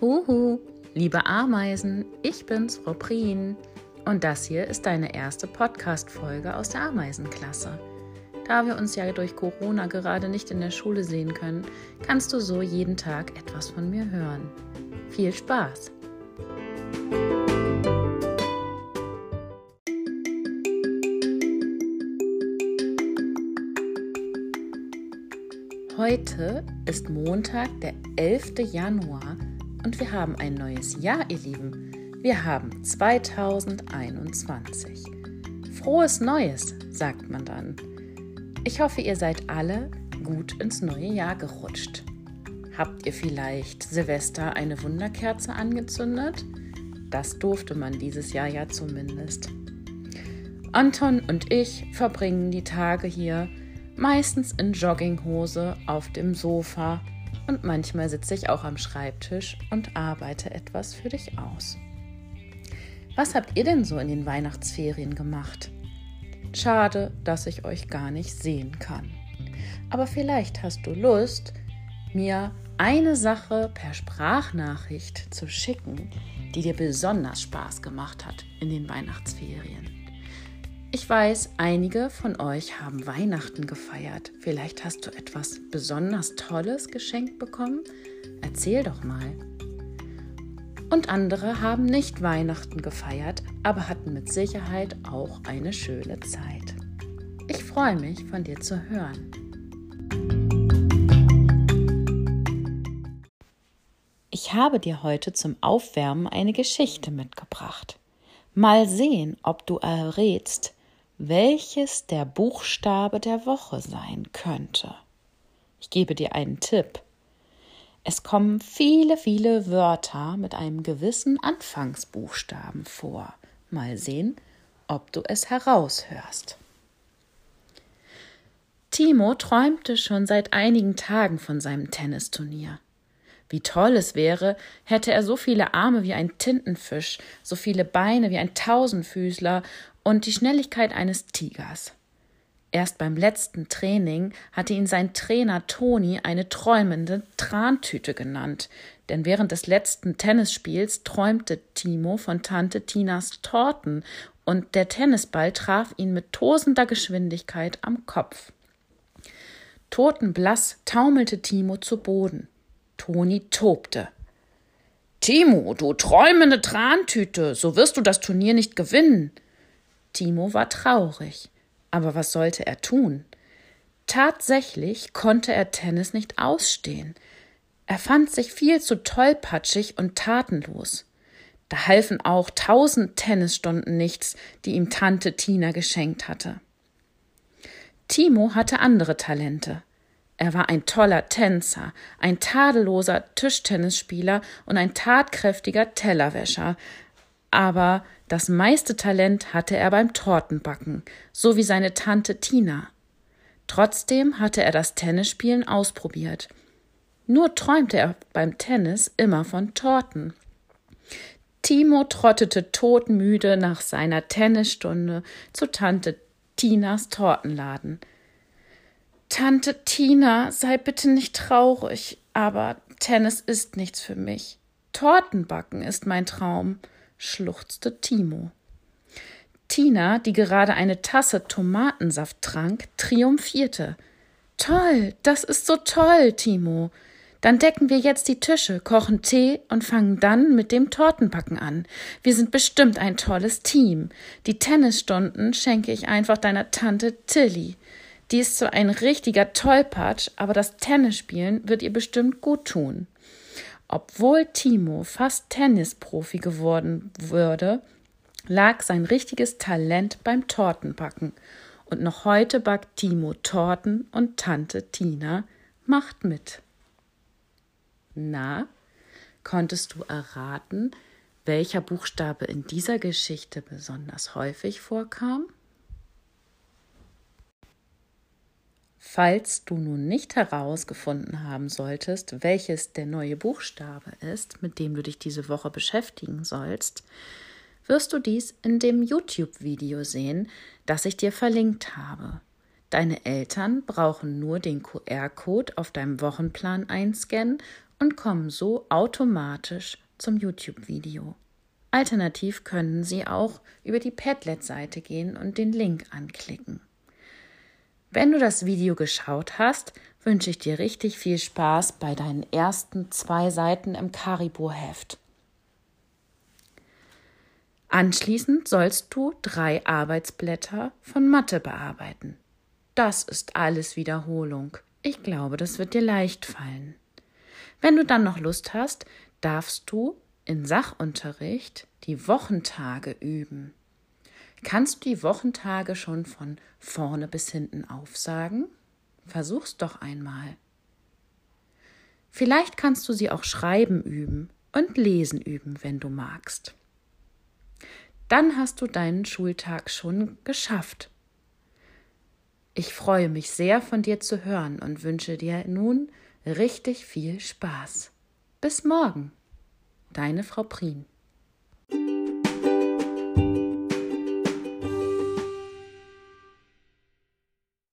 Huhu, liebe Ameisen, ich bin's, Prien. Und das hier ist deine erste Podcast-Folge aus der Ameisenklasse. Da wir uns ja durch Corona gerade nicht in der Schule sehen können, kannst du so jeden Tag etwas von mir hören. Viel Spaß! Heute ist Montag, der 11. Januar und wir haben ein neues Jahr, ihr Lieben. Wir haben 2021. Frohes Neues, sagt man dann. Ich hoffe, ihr seid alle gut ins neue Jahr gerutscht. Habt ihr vielleicht Silvester eine Wunderkerze angezündet? Das durfte man dieses Jahr ja zumindest. Anton und ich verbringen die Tage hier meistens in Jogginghose auf dem Sofa und manchmal sitze ich auch am Schreibtisch und arbeite etwas für dich aus. Was habt ihr denn so in den Weihnachtsferien gemacht? Schade, dass ich euch gar nicht sehen kann. Aber vielleicht hast du Lust, mir eine Sache per Sprachnachricht zu schicken, die dir besonders Spaß gemacht hat in den Weihnachtsferien. Ich weiß, einige von euch haben Weihnachten gefeiert. Vielleicht hast du etwas besonders Tolles geschenkt bekommen. Erzähl doch mal. Und andere haben nicht Weihnachten gefeiert, aber hatten mit Sicherheit auch eine schöne Zeit. Ich freue mich, von dir zu hören. Ich habe dir heute zum Aufwärmen eine Geschichte mitgebracht. Mal sehen, ob du errätst, welches der Buchstabe der Woche sein könnte. Ich gebe dir einen Tipp. Es kommen viele, viele Wörter mit einem gewissen Anfangsbuchstaben vor. Mal sehen, ob du es heraushörst. Timo träumte schon seit einigen Tagen von seinem Tennisturnier. Wie toll es wäre, hätte er so viele Arme wie ein Tintenfisch, so viele Beine wie ein Tausendfüßler und die Schnelligkeit eines Tigers. Erst beim letzten Training hatte ihn sein Trainer Toni eine träumende Trantüte genannt, denn während des letzten Tennisspiels träumte Timo von Tante Tinas Torten und der Tennisball traf ihn mit tosender Geschwindigkeit am Kopf. Totenblass taumelte Timo zu Boden. Toni tobte. Timo, du träumende Trantüte, so wirst du das Turnier nicht gewinnen. Timo war traurig. Aber was sollte er tun? Tatsächlich konnte er Tennis nicht ausstehen. Er fand sich viel zu tollpatschig und tatenlos. Da halfen auch tausend Tennisstunden nichts, die ihm Tante Tina geschenkt hatte. Timo hatte andere Talente. Er war ein toller Tänzer, ein tadelloser Tischtennisspieler und ein tatkräftiger Tellerwäscher. Aber das meiste Talent hatte er beim Tortenbacken, so wie seine Tante Tina. Trotzdem hatte er das Tennisspielen ausprobiert. Nur träumte er beim Tennis immer von Torten. Timo trottete todmüde nach seiner Tennisstunde zu Tante Tinas Tortenladen. Tante Tina, sei bitte nicht traurig, aber Tennis ist nichts für mich. Tortenbacken ist mein Traum schluchzte Timo. Tina, die gerade eine Tasse Tomatensaft trank, triumphierte. Toll, das ist so toll, Timo. Dann decken wir jetzt die Tische, kochen Tee und fangen dann mit dem Tortenbacken an. Wir sind bestimmt ein tolles Team. Die Tennisstunden schenke ich einfach deiner Tante Tilly. Die ist zwar ein richtiger Tollpatsch, aber das Tennisspielen wird ihr bestimmt gut tun. Obwohl Timo fast Tennisprofi geworden würde, lag sein richtiges Talent beim Tortenbacken. Und noch heute backt Timo Torten und Tante Tina macht mit. Na, konntest du erraten, welcher Buchstabe in dieser Geschichte besonders häufig vorkam? Falls du nun nicht herausgefunden haben solltest, welches der neue Buchstabe ist, mit dem du dich diese Woche beschäftigen sollst, wirst du dies in dem YouTube-Video sehen, das ich dir verlinkt habe. Deine Eltern brauchen nur den QR-Code auf deinem Wochenplan einscannen und kommen so automatisch zum YouTube-Video. Alternativ können Sie auch über die Padlet-Seite gehen und den Link anklicken. Wenn du das Video geschaut hast, wünsche ich dir richtig viel Spaß bei deinen ersten zwei Seiten im Karibo-Heft. Anschließend sollst du drei Arbeitsblätter von Mathe bearbeiten. Das ist alles Wiederholung. Ich glaube, das wird dir leicht fallen. Wenn du dann noch Lust hast, darfst du in Sachunterricht die Wochentage üben. Kannst du die Wochentage schon von vorne bis hinten aufsagen? Versuch's doch einmal. Vielleicht kannst du sie auch schreiben üben und lesen üben, wenn du magst. Dann hast du deinen Schultag schon geschafft. Ich freue mich sehr von dir zu hören und wünsche dir nun richtig viel Spaß. Bis morgen. Deine Frau Prien.